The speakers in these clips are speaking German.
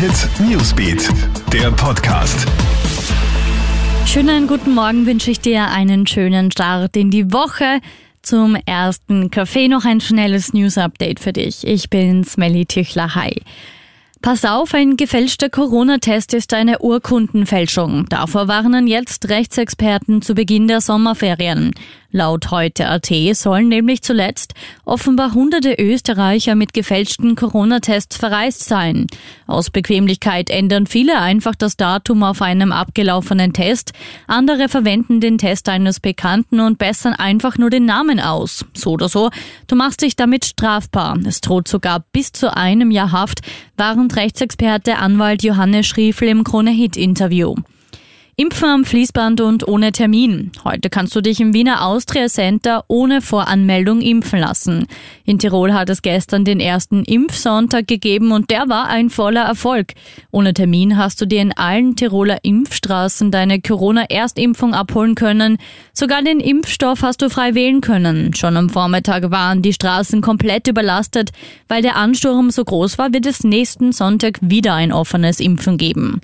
Hit Newsbeat, der Podcast. Schönen guten Morgen wünsche ich dir einen schönen Start in die Woche. Zum ersten Kaffee noch ein schnelles News-Update für dich. Ich bin Smelly Tüchler. Hi. Pass auf, ein gefälschter Corona-Test ist eine Urkundenfälschung. Davor warnen jetzt Rechtsexperten zu Beginn der Sommerferien. Laut heute.at sollen nämlich zuletzt offenbar hunderte Österreicher mit gefälschten Corona-Tests verreist sein. Aus Bequemlichkeit ändern viele einfach das Datum auf einem abgelaufenen Test. Andere verwenden den Test eines Bekannten und bessern einfach nur den Namen aus. So oder so, du machst dich damit strafbar. Es droht sogar bis zu einem Jahr Haft, warnt Rechtsexperte Anwalt Johannes Schriefel im Krone-Hit-Interview. Impfen am Fließband und ohne Termin. Heute kannst du dich im Wiener Austria Center ohne Voranmeldung impfen lassen. In Tirol hat es gestern den ersten Impfsonntag gegeben und der war ein voller Erfolg. Ohne Termin hast du dir in allen Tiroler Impfstraßen deine Corona-Erstimpfung abholen können. Sogar den Impfstoff hast du frei wählen können. Schon am Vormittag waren die Straßen komplett überlastet. Weil der Ansturm so groß war, wird es nächsten Sonntag wieder ein offenes Impfen geben.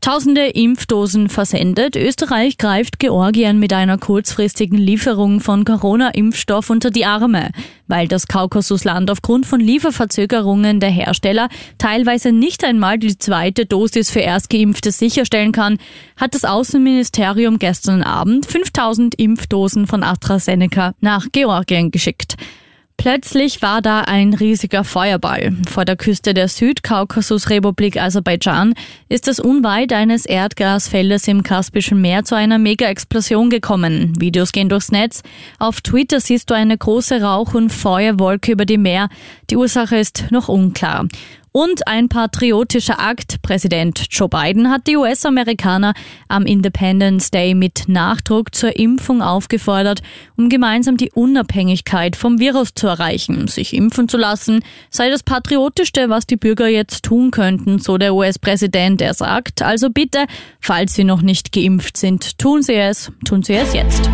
Tausende Impfdosen versendet. Österreich greift Georgien mit einer kurzfristigen Lieferung von Corona-Impfstoff unter die Arme. Weil das Kaukasusland aufgrund von Lieferverzögerungen der Hersteller teilweise nicht einmal die zweite Dosis für Erstgeimpfte sicherstellen kann, hat das Außenministerium gestern Abend 5000 Impfdosen von AstraZeneca nach Georgien geschickt. Plötzlich war da ein riesiger Feuerball. Vor der Küste der Südkaukasusrepublik Aserbaidschan ist es unweit eines Erdgasfeldes im Kaspischen Meer zu einer Mega-Explosion gekommen. Videos gehen durchs Netz. Auf Twitter siehst du eine große Rauch- und Feuerwolke über dem Meer. Die Ursache ist noch unklar. Und ein patriotischer Akt. Präsident Joe Biden hat die US-Amerikaner am Independence Day mit Nachdruck zur Impfung aufgefordert, um gemeinsam die Unabhängigkeit vom Virus zu erreichen. Sich impfen zu lassen sei das Patriotischste, was die Bürger jetzt tun könnten, so der US-Präsident. Er sagt, also bitte, falls Sie noch nicht geimpft sind, tun Sie es, tun Sie es jetzt.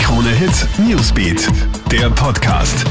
Krone Hit Newsbeat, der Podcast.